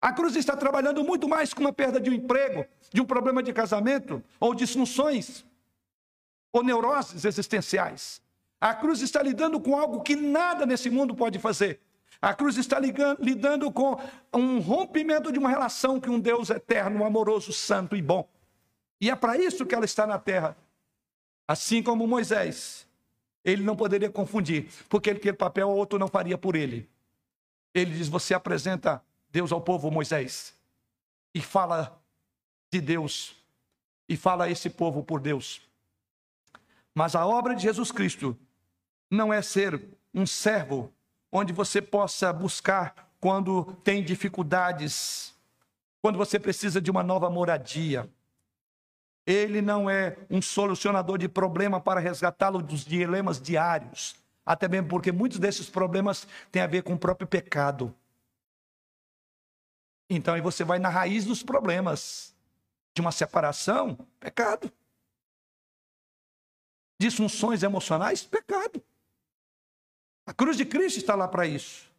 A cruz está trabalhando muito mais com uma perda de um emprego, de um problema de casamento, ou disfunções, ou neuroses existenciais. A cruz está lidando com algo que nada nesse mundo pode fazer. A cruz está ligando, lidando com um rompimento de uma relação com um Deus eterno, amoroso, santo e bom. E é para isso que ela está na terra. Assim como Moisés, ele não poderia confundir, porque aquele papel outro não faria por ele. Ele diz: Você apresenta Deus ao povo Moisés. e fala de Deus e fala a esse povo por Deus. Mas a obra de Jesus Cristo não é ser um servo onde você possa buscar quando tem dificuldades, quando você precisa de uma nova moradia. Ele não é um solucionador de problema para resgatá-lo dos dilemas diários, até mesmo porque muitos desses problemas têm a ver com o próprio pecado. Então, aí você vai na raiz dos problemas de uma separação, pecado. Disfunções emocionais, pecado. A cruz de Cristo está lá para isso.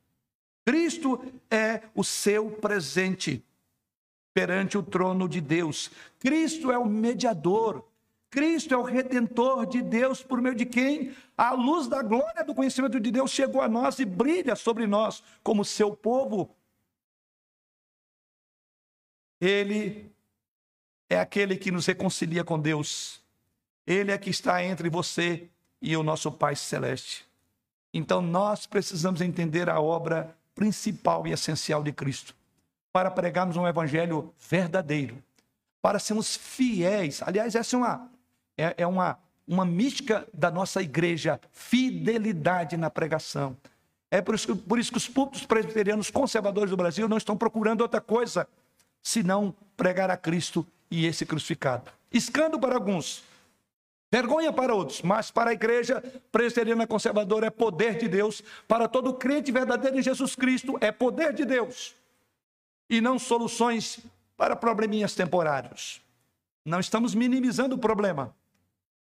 Cristo é o seu presente perante o trono de Deus. Cristo é o mediador. Cristo é o redentor de Deus, por meio de quem a luz da glória do conhecimento de Deus chegou a nós e brilha sobre nós como seu povo. Ele é aquele que nos reconcilia com Deus. Ele é que está entre você e o nosso Pai Celeste. Então nós precisamos entender a obra principal e essencial de Cristo para pregarmos um evangelho verdadeiro, para sermos fiéis. Aliás, essa é uma, é, é uma, uma mística da nossa igreja, fidelidade na pregação. É por isso, que, por isso que os púlpitos presbiterianos conservadores do Brasil não estão procurando outra coisa senão pregar a Cristo e esse crucificado. Escândalo para alguns, Vergonha para outros, mas para a igreja presbiteriana conservadora é poder de Deus. Para todo crente verdadeiro em Jesus Cristo é poder de Deus. E não soluções para probleminhas temporários. Não estamos minimizando o problema,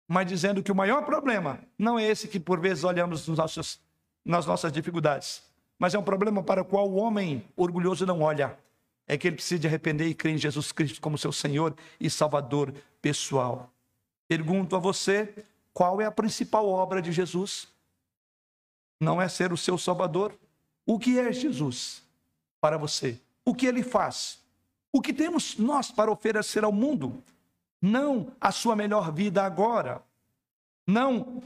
mas dizendo que o maior problema não é esse que por vezes olhamos nos nossos, nas nossas dificuldades, mas é um problema para o qual o homem orgulhoso não olha. É que ele precisa de arrepender e crer em Jesus Cristo como seu Senhor e Salvador pessoal. Pergunto a você: qual é a principal obra de Jesus? Não é ser o seu Salvador? O que é Jesus para você? O que ele faz? O que temos nós para oferecer ao mundo? Não a sua melhor vida agora, não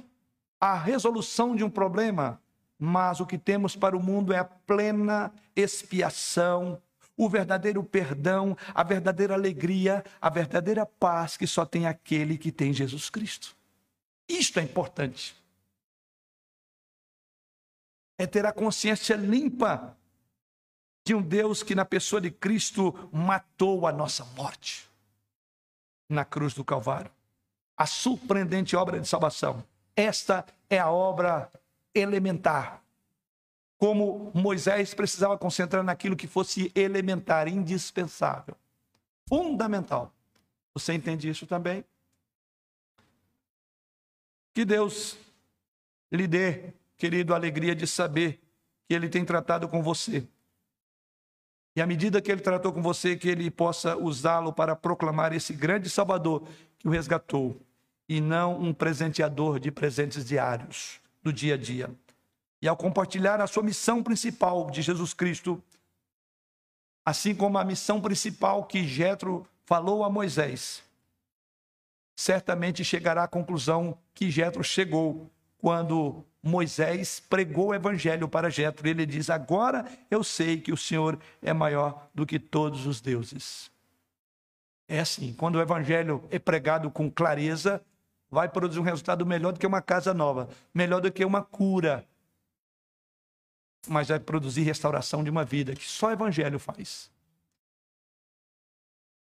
a resolução de um problema, mas o que temos para o mundo é a plena expiação o verdadeiro perdão, a verdadeira alegria, a verdadeira paz que só tem aquele que tem Jesus Cristo. Isto é importante. É ter a consciência limpa de um Deus que, na pessoa de Cristo, matou a nossa morte na cruz do Calvário. A surpreendente obra de salvação. Esta é a obra elementar como Moisés precisava concentrar naquilo que fosse elementar, indispensável, fundamental. Você entende isso também? Que Deus lhe dê, querido, a alegria de saber que Ele tem tratado com você. E à medida que Ele tratou com você, que Ele possa usá-lo para proclamar esse grande Salvador que o resgatou, e não um presenteador de presentes diários do dia a dia e ao compartilhar a sua missão principal de Jesus Cristo, assim como a missão principal que Jetro falou a Moisés, certamente chegará à conclusão que Jetro chegou quando Moisés pregou o evangelho para Jetro. Ele diz: "Agora eu sei que o Senhor é maior do que todos os deuses". É assim, quando o evangelho é pregado com clareza, vai produzir um resultado melhor do que uma casa nova, melhor do que uma cura, mas vai produzir restauração de uma vida que só o Evangelho faz.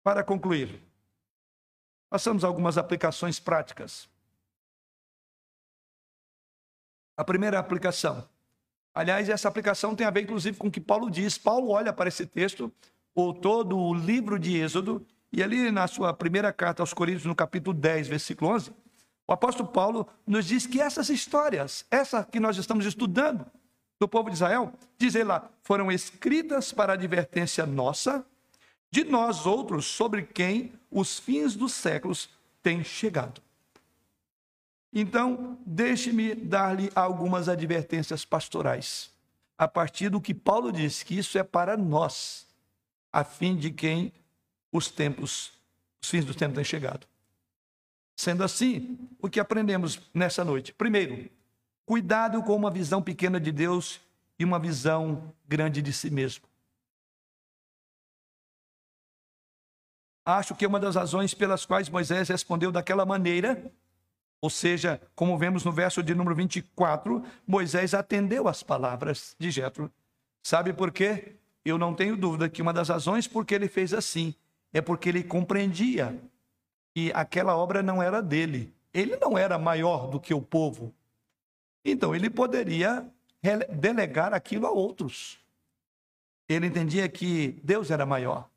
Para concluir, passamos algumas aplicações práticas. A primeira aplicação. Aliás, essa aplicação tem a ver, inclusive, com o que Paulo diz. Paulo olha para esse texto, ou todo o livro de Êxodo, e ali na sua primeira carta aos Coríntios, no capítulo 10, versículo 11, o apóstolo Paulo nos diz que essas histórias, essa que nós estamos estudando, do povo de Israel, diz ele lá, foram escritas para advertência nossa, de nós outros, sobre quem os fins dos séculos têm chegado. Então, deixe-me dar-lhe algumas advertências pastorais, a partir do que Paulo disse, que isso é para nós, a fim de quem os tempos, os fins dos tempos têm chegado. Sendo assim, o que aprendemos nessa noite? Primeiro, Cuidado com uma visão pequena de Deus e uma visão grande de si mesmo. Acho que uma das razões pelas quais Moisés respondeu daquela maneira, ou seja, como vemos no verso de número 24, Moisés atendeu às palavras de Jetro. Sabe por quê? Eu não tenho dúvida que uma das razões por que ele fez assim é porque ele compreendia que aquela obra não era dele. Ele não era maior do que o povo. Então ele poderia delegar aquilo a outros. Ele entendia que Deus era maior.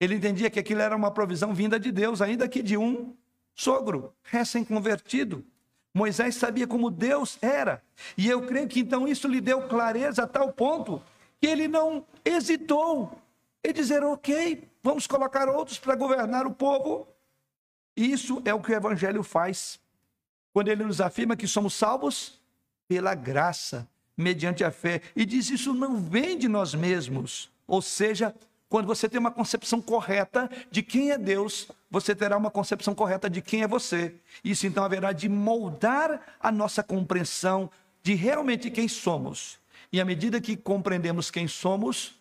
Ele entendia que aquilo era uma provisão vinda de Deus, ainda que de um sogro recém-convertido. Moisés sabia como Deus era. E eu creio que então isso lhe deu clareza a tal ponto que ele não hesitou em dizer: ok, vamos colocar outros para governar o povo. Isso é o que o Evangelho faz. Quando ele nos afirma que somos salvos pela graça, mediante a fé. E diz: isso não vem de nós mesmos. Ou seja, quando você tem uma concepção correta de quem é Deus, você terá uma concepção correta de quem é você. Isso então haverá de moldar a nossa compreensão de realmente quem somos. E à medida que compreendemos quem somos,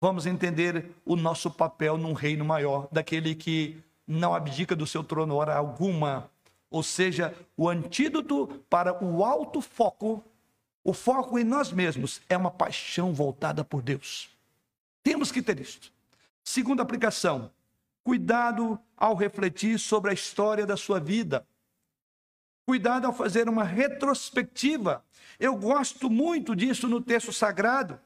vamos entender o nosso papel num reino maior, daquele que não abdica do seu trono hora alguma. Ou seja, o antídoto para o alto foco, o foco em nós mesmos, é uma paixão voltada por Deus. Temos que ter isto. Segunda aplicação: cuidado ao refletir sobre a história da sua vida. Cuidado ao fazer uma retrospectiva. Eu gosto muito disso no texto sagrado,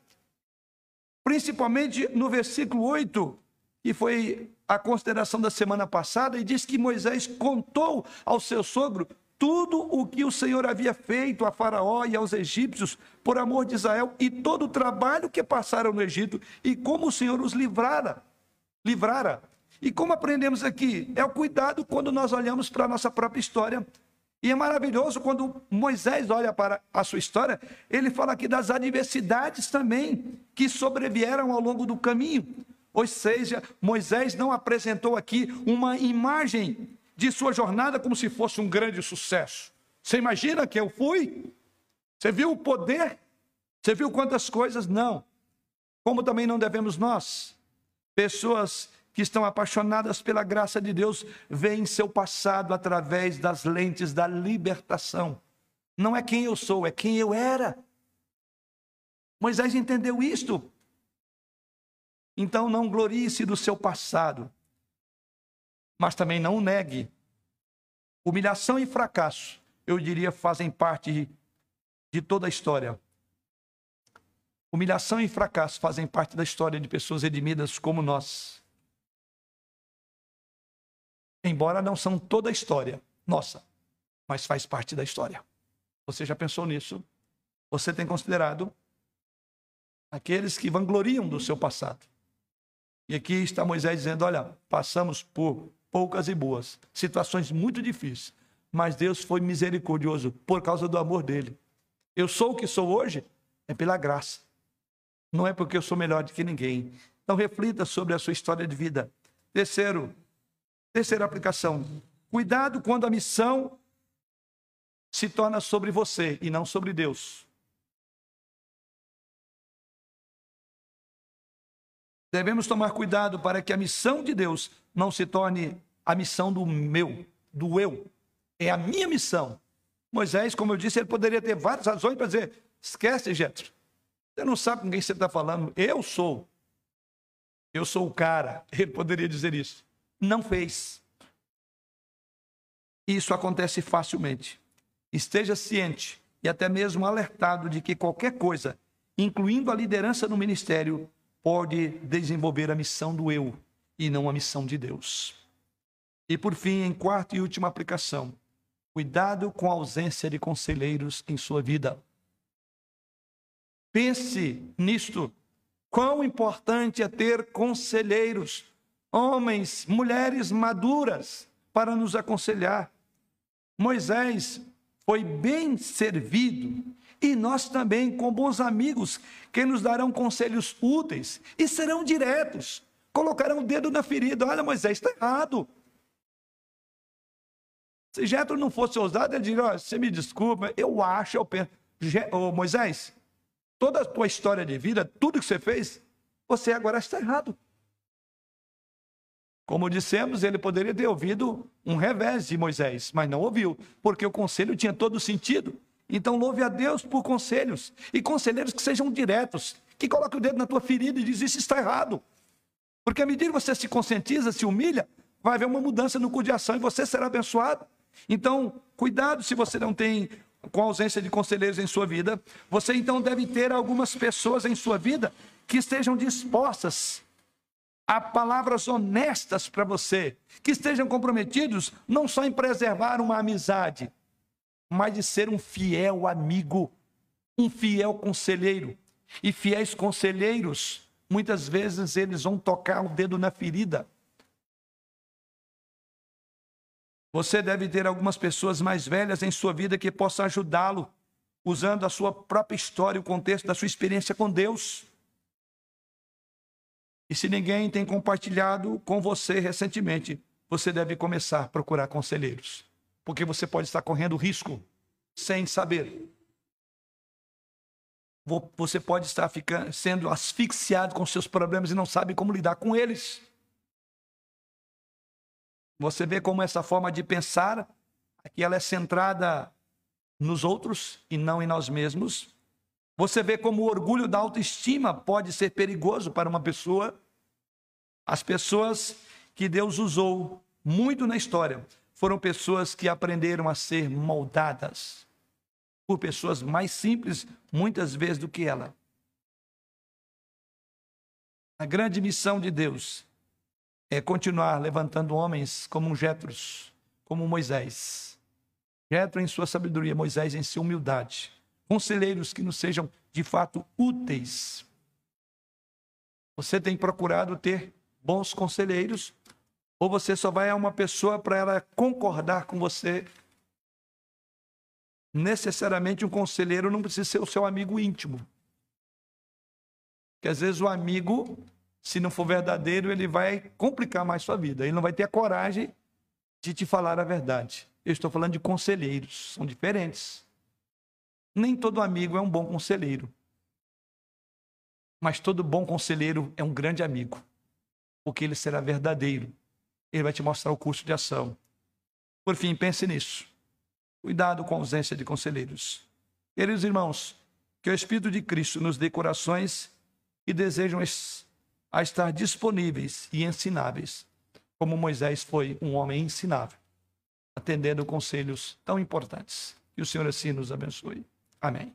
principalmente no versículo 8, que foi a consideração da semana passada, e diz que Moisés contou ao seu sogro tudo o que o Senhor havia feito a Faraó e aos egípcios por amor de Israel e todo o trabalho que passaram no Egito e como o Senhor os livrara. Livrara. E como aprendemos aqui? É o cuidado quando nós olhamos para a nossa própria história. E é maravilhoso quando Moisés olha para a sua história, ele fala aqui das adversidades também que sobrevieram ao longo do caminho. Ou seja, Moisés não apresentou aqui uma imagem de sua jornada como se fosse um grande sucesso. Você imagina que eu fui? Você viu o poder? Você viu quantas coisas? Não. Como também não devemos nós. Pessoas que estão apaixonadas pela graça de Deus veem seu passado através das lentes da libertação. Não é quem eu sou, é quem eu era. Moisés entendeu isto. Então não glorie-se do seu passado, mas também não negue. Humilhação e fracasso, eu diria, fazem parte de toda a história. Humilhação e fracasso fazem parte da história de pessoas redimidas como nós. Embora não são toda a história nossa, mas faz parte da história. Você já pensou nisso? Você tem considerado aqueles que vangloriam do seu passado? E aqui está Moisés dizendo: olha, passamos por poucas e boas, situações muito difíceis, mas Deus foi misericordioso por causa do amor dele. Eu sou o que sou hoje é pela graça. Não é porque eu sou melhor do que ninguém. Então reflita sobre a sua história de vida. Terceiro, terceira aplicação. Cuidado quando a missão se torna sobre você e não sobre Deus. Devemos tomar cuidado para que a missão de Deus não se torne a missão do meu, do eu. É a minha missão. Moisés, como eu disse, ele poderia ter várias razões para dizer: esquece, Jetro. Você não sabe com quem você está falando. Eu sou. Eu sou o cara. [LAUGHS] Ele poderia dizer isso. Não fez. Isso acontece facilmente. Esteja ciente e até mesmo alertado de que qualquer coisa, incluindo a liderança no ministério, pode desenvolver a missão do eu e não a missão de Deus. E por fim, em quarta e última aplicação, cuidado com a ausência de conselheiros em sua vida. Pense nisto. Quão importante é ter conselheiros, homens, mulheres maduras, para nos aconselhar. Moisés foi bem servido e nós também, com bons amigos, que nos darão conselhos úteis e serão diretos, colocarão o dedo na ferida. Olha, Moisés, está errado. Se Jetro não fosse ousado, ele diria: oh, você me desculpa, eu acho, eu penso. Oh, Moisés, toda a tua história de vida, tudo que você fez, você agora está errado. Como dissemos, ele poderia ter ouvido um revés de Moisés, mas não ouviu, porque o conselho tinha todo sentido. Então louve a Deus por conselhos e conselheiros que sejam diretos, que coloquem o dedo na tua ferida e diz isso está errado. Porque à medida que você se conscientiza, se humilha, vai haver uma mudança no curso de ação e você será abençoado. Então, cuidado se você não tem com ausência de conselheiros em sua vida. Você então deve ter algumas pessoas em sua vida que estejam dispostas a palavras honestas para você, que estejam comprometidos não só em preservar uma amizade, mas de ser um fiel amigo, um fiel conselheiro. E fiéis conselheiros, muitas vezes eles vão tocar o dedo na ferida. Você deve ter algumas pessoas mais velhas em sua vida que possam ajudá-lo, usando a sua própria história, o contexto da sua experiência com Deus. E se ninguém tem compartilhado com você recentemente, você deve começar a procurar conselheiros, porque você pode estar correndo risco sem saber. Você pode estar ficando, sendo asfixiado com seus problemas e não sabe como lidar com eles. Você vê como essa forma de pensar, aqui ela é centrada nos outros e não em nós mesmos. Você vê como o orgulho da autoestima pode ser perigoso para uma pessoa. As pessoas que Deus usou muito na história foram pessoas que aprenderam a ser moldadas por pessoas mais simples, muitas vezes, do que ela. A grande missão de Deus é continuar levantando homens como Jetros, como Moisés. Jetro em sua sabedoria, Moisés em sua humildade conselheiros que nos sejam de fato úteis. Você tem procurado ter bons conselheiros ou você só vai a uma pessoa para ela concordar com você? Necessariamente um conselheiro não precisa ser o seu amigo íntimo. Porque às vezes o amigo, se não for verdadeiro, ele vai complicar mais sua vida. Ele não vai ter a coragem de te falar a verdade. Eu estou falando de conselheiros, são diferentes. Nem todo amigo é um bom conselheiro. Mas todo bom conselheiro é um grande amigo, porque ele será verdadeiro. Ele vai te mostrar o curso de ação. Por fim, pense nisso. Cuidado com a ausência de conselheiros. Queridos irmãos, que o Espírito de Cristo nos dê corações que desejam a estar disponíveis e ensináveis, como Moisés foi um homem ensinável, atendendo conselhos tão importantes. Que o Senhor assim nos abençoe. Amém.